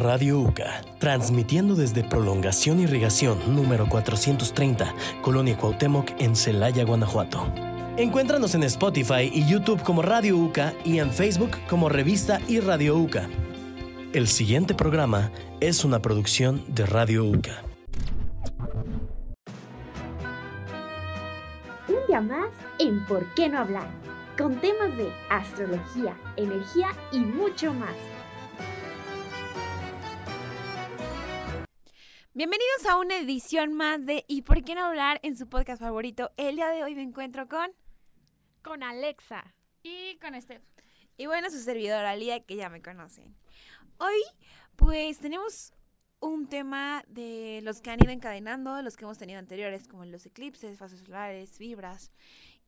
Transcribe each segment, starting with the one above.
Radio UCA, transmitiendo desde Prolongación Irrigación número 430, Colonia Cuauhtémoc en Celaya, Guanajuato. Encuéntranos en Spotify y YouTube como Radio UCA y en Facebook como Revista y Radio UCA. El siguiente programa es una producción de Radio UCA. Un día más en ¿Por qué no hablar? Con temas de astrología, energía y mucho más. Bienvenidos a una edición más de ¿Y por qué no hablar? en su podcast favorito. El día de hoy me encuentro con... Con Alexa. Y con Steph. Y bueno, su servidora Lía, que ya me conocen. Hoy, pues, tenemos un tema de los que han ido encadenando, los que hemos tenido anteriores, como los eclipses, fases solares, vibras.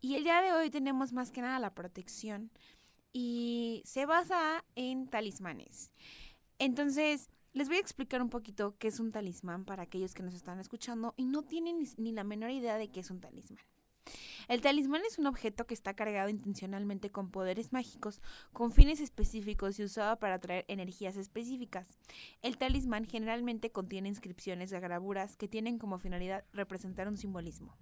Y el día de hoy tenemos más que nada la protección. Y se basa en talismanes. Entonces, les voy a explicar un poquito qué es un talismán para aquellos que nos están escuchando y no tienen ni, la menor idea de qué es un talismán. El talismán es un objeto que está cargado intencionalmente con poderes mágicos, con fines específicos y usado para atraer energías específicas. El talismán generalmente contiene inscripciones de gravuras que tienen como finalidad representar un simbolismo.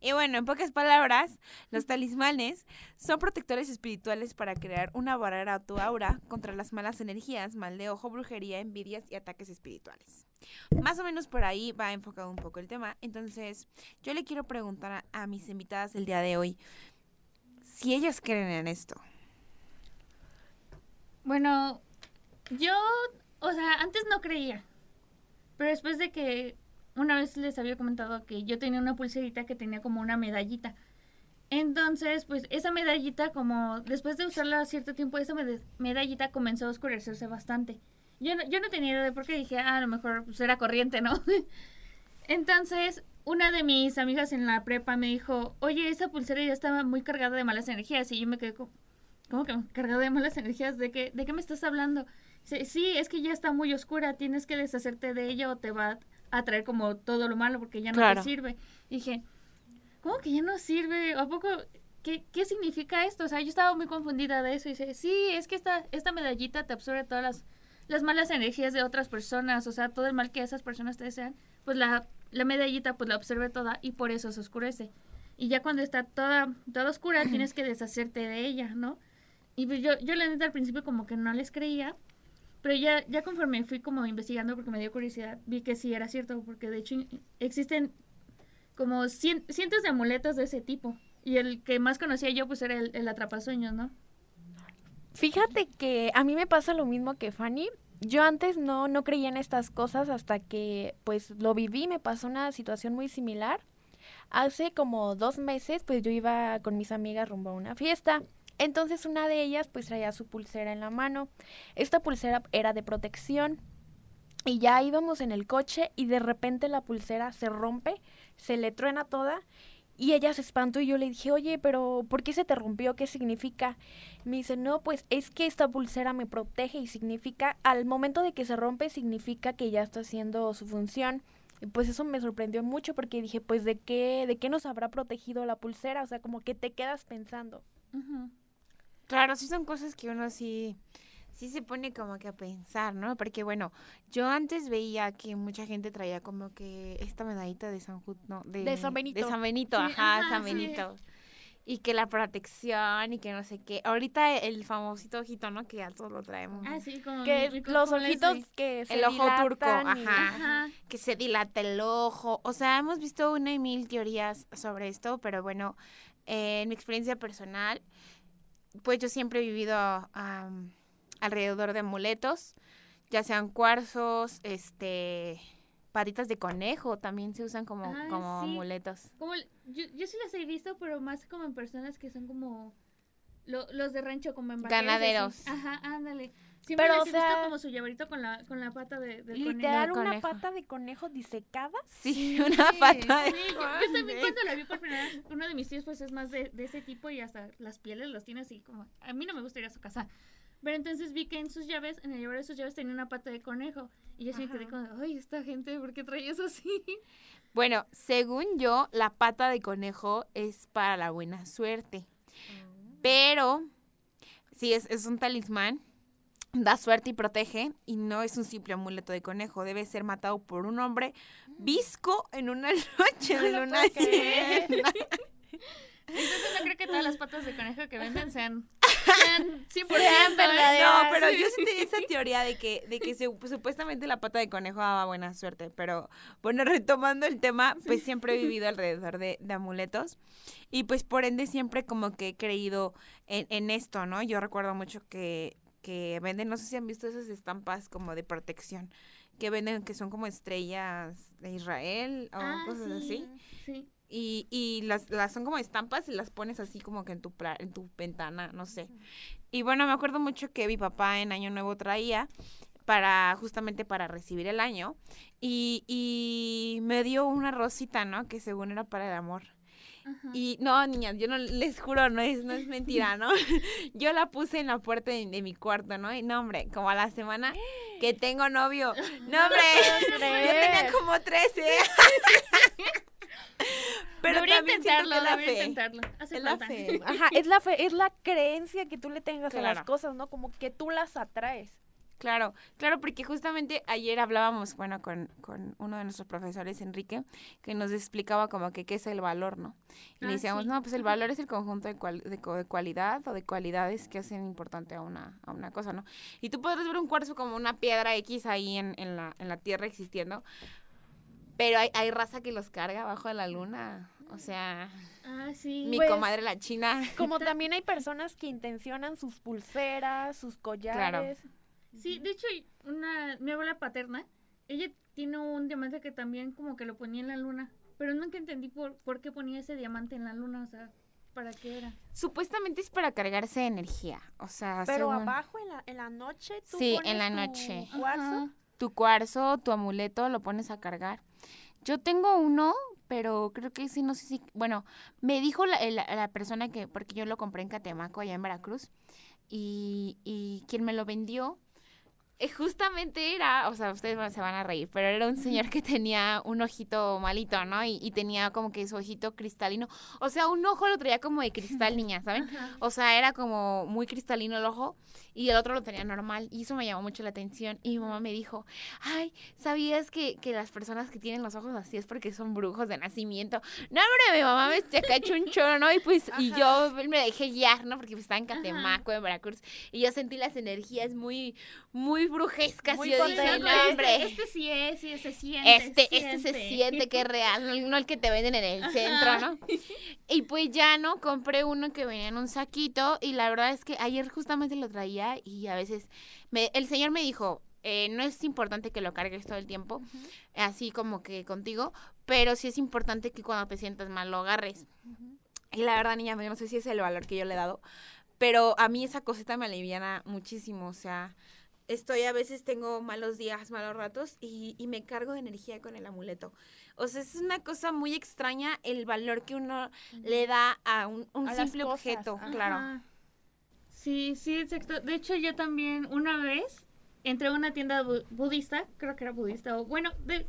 Y bueno, en pocas palabras, los talismanes son protectores espirituales para crear una barrera a tu aura contra las malas energías, mal de ojo, brujería, envidias y ataques espirituales. Más o menos por ahí va enfocado un poco el tema. Entonces, yo le quiero preguntar a, a mis invitadas el día de hoy si ellas creen en esto. Bueno, yo, o sea, antes no creía. Pero después de que una vez les había comentado que yo tenía una pulserita que tenía como una medallita. Entonces, pues esa medallita, como después de usarla cierto tiempo, esa medallita comenzó a oscurecerse bastante. Yo no, yo no tenía idea de por qué dije, ah, a lo mejor pues, era corriente, ¿no? Entonces, una de mis amigas en la prepa me dijo, oye, esa pulsera ya estaba muy cargada de malas energías. Y yo me quedé como, ¿cómo que cargada de malas energías? ¿De qué, ¿De qué me estás hablando? Sí, es que ya está muy oscura, tienes que deshacerte de ella o te va a traer como todo lo malo porque ya no Claro. te sirve. Y dije, ¿cómo que ya no sirve? ¿A poco? ¿Qué, ¿Qué significa esto? O sea, yo estaba muy confundida de eso y dice, sí, es que esta, esta medallita te absorbe todas las, las malas energías de otras personas, o sea, todo el mal que esas personas te desean, pues la, la medallita pues la absorbe toda y por eso se oscurece. Y ya cuando está toda, toda oscura tienes que deshacerte de ella, ¿no? Y pues yo, yo la neta al principio como que no les creía, pero ya, ya conforme fui como investigando porque me dio curiosidad, vi que sí era cierto, porque de hecho existen como cien- cientos de amuletos de ese tipo. Y el que más conocía yo pues era el, el atrapasueños, ¿no? Fíjate que a mí me pasa lo mismo que Fanny. Yo antes no, no creía en estas cosas hasta que pues lo viví, me pasó una situación muy similar. Hace como dos meses pues yo iba con mis amigas rumbo a una fiesta. Entonces una de ellas pues traía su pulsera en la mano. Esta pulsera era de protección. Y ya íbamos en el coche y de repente la pulsera se rompe, se le truena toda y ella se espantó y yo le dije, oye, pero ¿por qué se te rompió? ¿Qué significa? Me dice, no, pues es que esta pulsera me protege y significa, al momento de que se rompe, significa que ya está haciendo su función. Y pues eso me sorprendió mucho porque dije, pues ¿de qué, de qué nos habrá protegido la pulsera? O sea, como que te quedas pensando. Ujú. Claro, sí son cosas que uno sí, sí se pone como que a pensar, ¿no? Porque bueno, yo antes veía que mucha gente traía como que esta medallita de San Ju- no, de, De San Benito. De San Benito, Sí, ajá, ajá, San sí. Benito. Y que la protección y que no sé qué. Ahorita el famosito ojito, ¿no? Que ya todos lo traemos. Ah, sí, como... Que los ojitos que se El ojo turco. Ajá. que se dilata el ojo. O sea, hemos visto una y mil teorías sobre esto, pero bueno, eh, en mi experiencia personal, pues yo siempre he vivido alrededor de amuletos, ya sean cuarzos, este, patitas de conejo, también se usan como, Ah, como sí. amuletos. Como, yo, yo sí las he visto, pero más como en personas que son como... lo- los de rancho, como en así. Ganaderos. Ajá, ándale. Sí, Pero, me o sea, como su llaverito con la, con la pata de, del Literal, de una conejo. pata de conejo disecada. Sí, conejo. una Sí, pata de sí, yo, yo también cuando la vi por primera vez, uno de mis tíos pues es más de, de ese tipo y hasta las pieles las tiene así como... A mí no me gusta ir a su casa. Pero entonces vi que en sus llaves, en el llavero de sus llaves tenía una pata de conejo. Y yo sí me quedé como, ay, esta gente, ¿por qué trae eso así? Bueno, según yo, la pata de conejo es para la buena suerte. Pero, sí, es, es un talismán. Da suerte y protege y no es un simple amuleto de conejo, debe ser matado por un hombre visco en una noche de luna llena. Entonces no creo que todas las patas de conejo que venden sean, sean 100% Sean verdaderas. No, pero yo sí tenía esa teoría de que, de que se- supuestamente la pata de conejo daba buena suerte. Pero bueno, retomando el tema, pues siempre he vivido alrededor de, de amuletos. Y pues por ende siempre como que he creído en, en esto, ¿no? Yo recuerdo mucho que, que venden, no sé si han visto esas estampas como de protección. Que venden que son como estrellas de Israel o Ah, cosas así. Sí. Y, y las, las son como estampas y las pones así como que en tu, pla- en tu ventana, no sé. Y bueno, me acuerdo mucho que mi papá en Año Nuevo traía para justamente para recibir el año y, y me dio una rosita, ¿no? Que según era para el amor. Ajá. Y no, niñas, yo no les juro, no es, no es mentira, ¿no? Yo la puse en la puerta de, de mi cuarto, ¿no? Y no, hombre, como a la semana que tengo novio. No, hombre, yo tenía como 13. Pero debería también intentarlo, que la debería fe. intentarlo. Hace Es la falta. fe. Ajá, es la fe, es la creencia que tú le tengas a las Claro. cosas, ¿no? Como que tú las atraes. Claro, claro, porque justamente ayer hablábamos, bueno, con, con uno de nuestros profesores, Enrique, que nos explicaba como que qué es el valor, ¿no? Y le Ah, decíamos, sí. no, pues el valor es el conjunto de, cual- de, de cualidad o de cualidades que hacen importante a una, a una cosa, ¿no? Y tú podrás ver un cuarzo como una piedra X ahí en, en, la, en la tierra existiendo, pero hay, hay raza que los carga abajo de la luna. O sea, Ah, sí. mi Pues, comadre la china. Como también hay personas que intencionan sus pulseras, sus collares. Sí, de hecho, una, mi abuela paterna, ella tiene un diamante que también como que lo ponía en la luna, pero nunca entendí por, por qué ponía ese diamante en la luna, o sea, ¿para qué era? Supuestamente es para cargarse de energía. O sea, Pero según- abajo en la, en la noche tú Sí, pones en la tu noche. cuarzo. Ajá. tu cuarzo, tu amuleto, lo pones a cargar. Yo tengo uno, pero creo que ese no sé si, bueno, me dijo la, la- la persona que, porque yo lo compré en Catemaco, allá en Veracruz, y, y quien me lo vendió, justamente era, o sea, ustedes se van a reír, pero era un señor que tenía un ojito malito, ¿no? Y, y tenía como que su ojito cristalino. O sea, un ojo lo traía como de cristal, niña, ¿saben? O sea, era como muy cristalino el ojo y el otro lo tenía normal. Y eso me llamó mucho la atención. Y mi mamá me dijo, ay, ¿sabías que, que las personas que tienen los ojos así es porque son brujos de nacimiento? No, hombre, mi mamá me cachó un choro, ¿no? Y pues, y yo me dejé guiar, ¿no? Porque pues, estaba en Catemaco, en Veracruz. Y yo sentí las energías muy, muy brujescas. Muy y yo dije, no, Este- hombre. Este, sí es, sí, se siente. Este, este se siente que es real, no, el que te venden en el Ajá. centro, ¿no? Y pues ya, ¿no? Compré uno que venía en un saquito y la verdad es que ayer justamente lo traía y a veces me, el señor me dijo, eh, no es importante que lo cargues todo el tiempo, así como que contigo, pero sí es importante que cuando te sientas mal lo agarres. Y la verdad, niña, yo no sé si es el valor que yo le he dado, pero a mí esa cosita me aliviana muchísimo, o sea, estoy a veces tengo malos días, malos ratos y, y me cargo de energía con el amuleto. O sea, es una cosa muy extraña el valor que uno le da a un, un A simple objeto, ajá. claro. Sí, sí, exacto. De hecho, yo también una vez entré a una tienda bu- budista, creo que era budista, o bueno, de,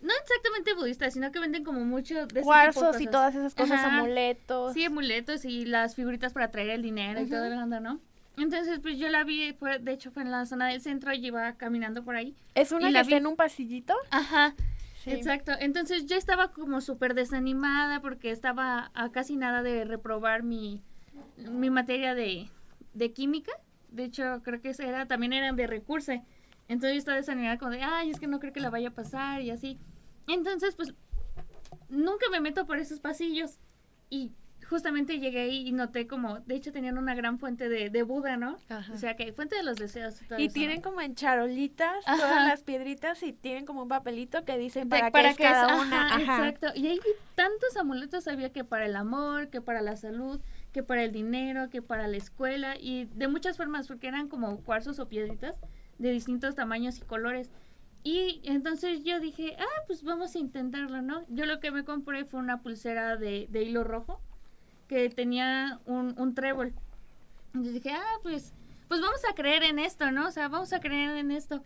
no exactamente budista, sino que venden como mucho de ese tipo de Cuarzos y todas esas cosas, Ajá. amuletos. Sí, amuletos y las figuritas para traer el dinero y todo el onda, ¿no? Entonces, pues yo la vi, fue, de hecho fue en la zona del centro y iba caminando por ahí. Es una Y que la está vi- en un pasillito. Ajá, Sí. exacto. Entonces yo estaba como súper desanimada porque estaba a casi nada de reprobar mi, mi materia de, de química. De hecho, creo que era, también eran de recurso. Entonces yo estaba desanimada como de, ay, es que no creo que la vaya a pasar y así. Entonces, pues, nunca me meto por esos pasillos. Y justamente llegué ahí y noté como, de hecho tenían una gran fuente de, de Buda, ¿no? Ajá. O sea, que fuente de los deseos. todo Y eso, tienen ¿no? como en charolitas Ajá. todas las piedritas y tienen como un papelito que dicen De- para, qué es qué cada es, una. Ajá. Exacto. Y hay tantos amuletos, había que para el amor, que para la salud, que para el dinero, que para la escuela y de muchas formas, porque eran como cuarzos o piedritas de distintos tamaños y colores. Y entonces yo dije, ah, pues vamos a intentarlo, ¿no? Yo lo que me compré fue una pulsera de, de hilo rojo que tenía un, un trébol. Entonces dije, ah, pues, pues vamos a creer en esto, ¿no? O sea, vamos a creer en esto.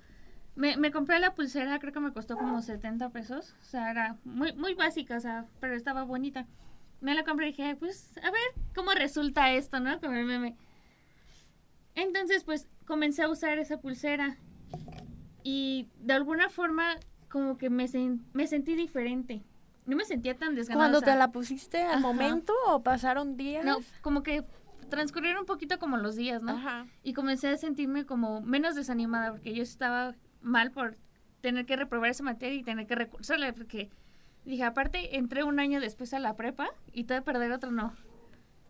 Me, me compré la pulsera, creo que me costó como 70 pesos. O sea, era muy, muy básica, o sea, pero estaba bonita. Me la compré y dije, pues, a ver cómo resulta esto, ¿no? Entonces, pues, comencé a usar esa pulsera y de alguna forma como que me, sen- me sentí diferente. No me sentía tan desganada. ¿Cuando o sea, te la pusiste al Ajá. momento o pasaron días? No, como que transcurrieron un poquito como los días, ¿no? Ajá. Y comencé a sentirme como menos desanimada porque yo estaba mal por tener que reprobar esa materia y tener que recursarla porque dije, aparte entré un año después a la prepa y a perder otro no.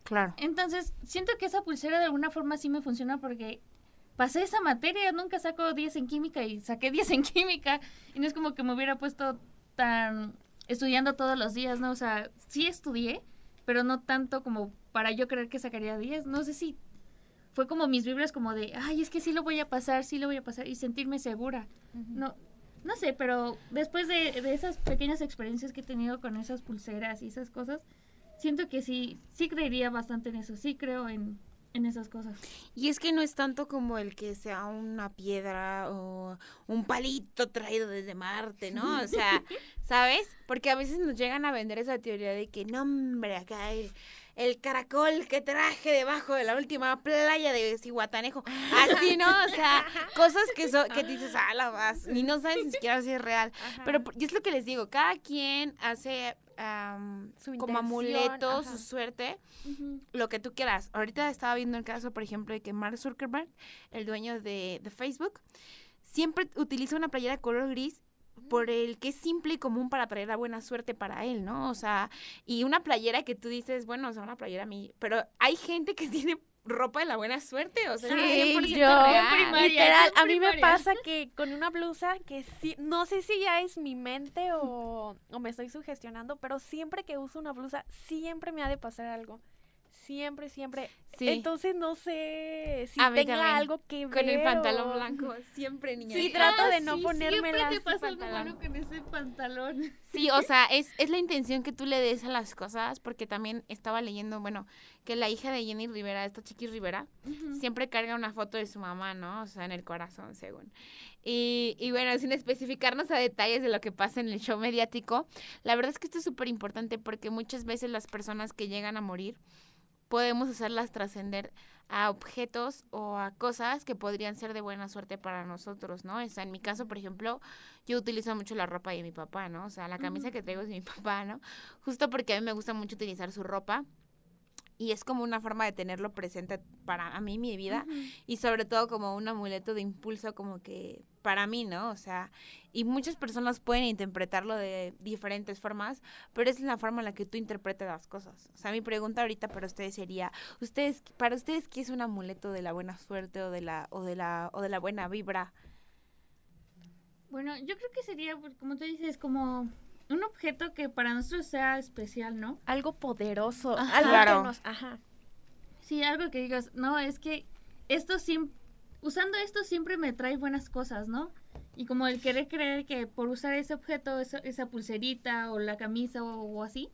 Claro. Entonces, siento que esa pulsera de alguna forma sí me funciona porque pasé esa materia, nunca saco 10 en química y saqué 10 en química y no es como que me hubiera puesto tan estudiando todos los días, ¿no? O sea, sí estudié, pero no tanto como para yo creer que sacaría 10. No sé si fue como mis vibras como de, ay, es que sí lo voy a pasar, sí lo voy a pasar y sentirme segura. No, no sé, pero después de, de esas pequeñas experiencias que he tenido con esas pulseras y esas cosas, siento que sí, sí creería bastante en eso, sí creo en, en esas cosas. Y es que no es tanto como el que sea una piedra o un palito traído desde Marte, ¿no? O sea, ¿sabes? Porque a veces nos llegan a vender esa teoría de que, no, hombre, acá el, el caracol que traje debajo de la última playa de Cihuatanejo. Así, ¿no? O sea, cosas que, son que dices, ah, la vas, ni no sabes ni siquiera si es real. Pero y es lo que les digo, cada quien hace Su como ajá. su suerte lo que tú quieras. Ahorita estaba viendo el caso, por ejemplo, de que Mark Zuckerberg, el dueño de, de Facebook, siempre utiliza una playera de color gris por el que es simple y común para traer la buena suerte para él, ¿no? O sea, y una playera que tú dices, bueno, o sea, una playera a mí, pero hay gente que tiene ropa de la buena suerte, o sea, Sí, es 100% yo, real. primaria, literal, a mí me pasa que con una blusa que sí, no sé si ya es mi mente o, o me estoy sugestionando, pero siempre que uso una blusa, siempre me ha de pasar algo. Siempre, siempre. Sí. Entonces no sé si A tenga también, algo que ver. con el pantalón o- blanco, siempre niña. Sí, trato Ah, de no sí, ponérmela Siempre te pasa algo con ese pantalón. Sí, o sea, es, es la intención que tú le des a las cosas, porque también estaba leyendo, bueno, que la hija de Jenny Rivera, esta Chiqui Rivera, siempre carga una foto de su mamá, ¿no? O sea, en el corazón, según. Y, y bueno, sin especificarnos a detalles de lo que pasa en el show mediático, la verdad es que esto es súper importante porque muchas veces las personas que llegan a morir podemos hacerlas trascender a objetos o a cosas que podrían ser de buena suerte para nosotros, ¿no? O sea, en mi caso, por ejemplo, yo utilizo mucho la ropa de mi papá, ¿no? O sea, la camisa que traigo es de mi papá, ¿no? Justo porque a mí me gusta mucho utilizar su ropa y es como una forma de tenerlo presente para a mí, mi vida, y sobre todo como un amuleto de impulso como que para mí, ¿no? O sea, y muchas personas pueden interpretarlo de diferentes formas, pero es la forma en la que tú interpretas las cosas. O sea, mi pregunta ahorita para ustedes sería, ustedes para ustedes qué es un amuleto de la buena suerte o de la o de la o de la buena vibra? Bueno, yo creo que sería, pues, como tú dices, como un objeto que para nosotros sea especial, ¿no? Algo poderoso. Ajá. algo Claro. que nos. Ajá. Sí, algo que digas, no, es que esto siempre, usando esto siempre me trae buenas cosas, ¿no? Y como el querer creer que por usar ese objeto, esa, esa pulserita o la camisa o, o así,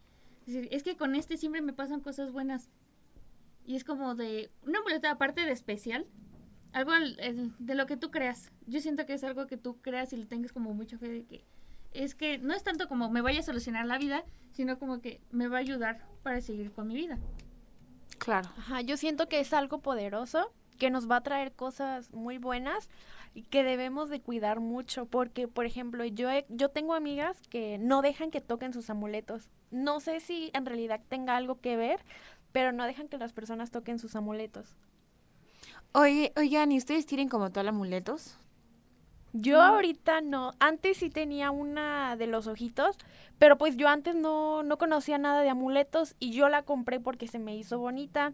es decir, es que con este siempre me pasan cosas buenas. Y es como de una amuleto aparte de especial, algo al- el- de lo que tú creas. Yo siento que es algo que tú creas y le tengas como mucha fe de que es que no es tanto como me vaya a solucionar la vida, sino como que me va a ayudar para seguir con mi vida. Claro. Ajá, yo siento que es algo poderoso, que nos va a traer cosas muy buenas y que debemos de cuidar mucho, porque, por ejemplo, yo, he- yo tengo amigas que no dejan que toquen sus amuletos. No sé si en realidad tenga algo que ver, pero no dejan que las personas toquen sus amuletos. Oye, oigan, ¿y ustedes tienen como tal amuletos? Yo ahorita no, antes sí tenía una de los ojitos, pero pues yo antes no, no conocía nada de amuletos y yo la compré porque se me hizo bonita.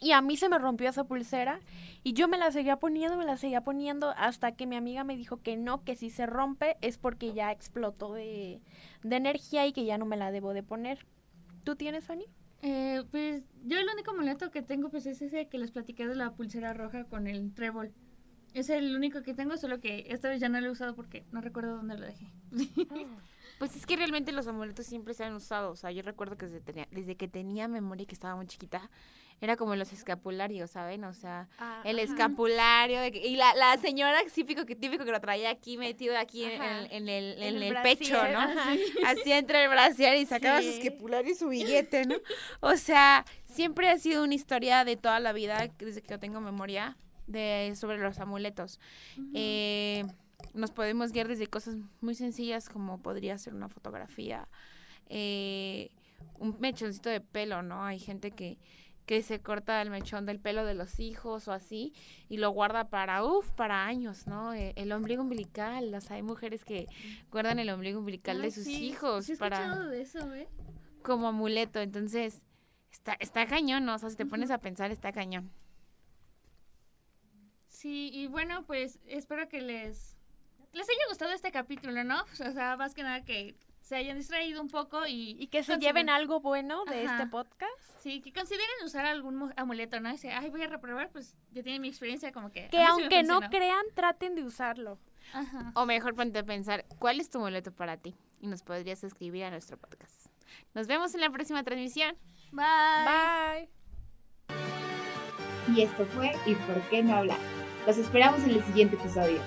Y a mí se me rompió esa pulsera y yo me la seguía poniendo, me la seguía poniendo hasta que mi amiga me dijo que no, que si se rompe es porque ya explotó de, de energía y que ya no me la debo de poner. ¿Tú tienes, Fanny? Eh, pues yo el único amuleto que tengo pues es ese que les platiqué de la pulsera roja con el trébol. Es el único que tengo, solo que esta vez ya no lo he usado porque no recuerdo dónde lo dejé. Pues es que realmente los amuletos siempre se han usado. O sea, yo recuerdo que desde, tenía- desde que tenía memoria y que estaba muy chiquita, era como los escapularios, ¿saben? O sea, el escapulario. de que- y la, la señora típico que, típico que lo traía aquí metido aquí en, Ajá. en- en el, en el el pecho, ¿no? ajá. Así entre el brasier y sacaba su escapulario y su billete, ¿no? O sea, siempre ha sido una historia de toda la vida, desde que yo tengo memoria, de, sobre los amuletos. Eh, nos podemos guiar desde cosas muy sencillas como podría ser una fotografía, eh, un mechoncito de pelo, ¿no? Hay gente que, que se corta el mechón del pelo de los hijos o así y lo guarda para, uff, para años, ¿no? Eh, el ombligo umbilical, o sea, hay mujeres que guardan el ombligo umbilical de sus sí, hijos sí he para de eso, ¿eh? como amuleto, entonces está, está cañón, ¿no? O sea, si te pones a pensar, está cañón. Sí, y bueno, pues espero que les les haya gustado este capítulo, ¿no? O sea, más que nada que se hayan distraído un poco y, Y que se consideren- lleven algo bueno de Ajá. este podcast. Sí, que consideren usar algún mu- amuleto, ¿no? Y dice, ay, voy a reprobar, pues ya tienen mi experiencia como que... Que aunque no crean, traten de usarlo. Ajá. O mejor ponte a pensar, ¿cuál es tu amuleto para ti? Y nos podrías escribir a nuestro podcast. Nos vemos en la próxima transmisión. Bye. Bye. Y esto fue ¿Y por qué no hablar? Los esperamos en el siguiente episodio.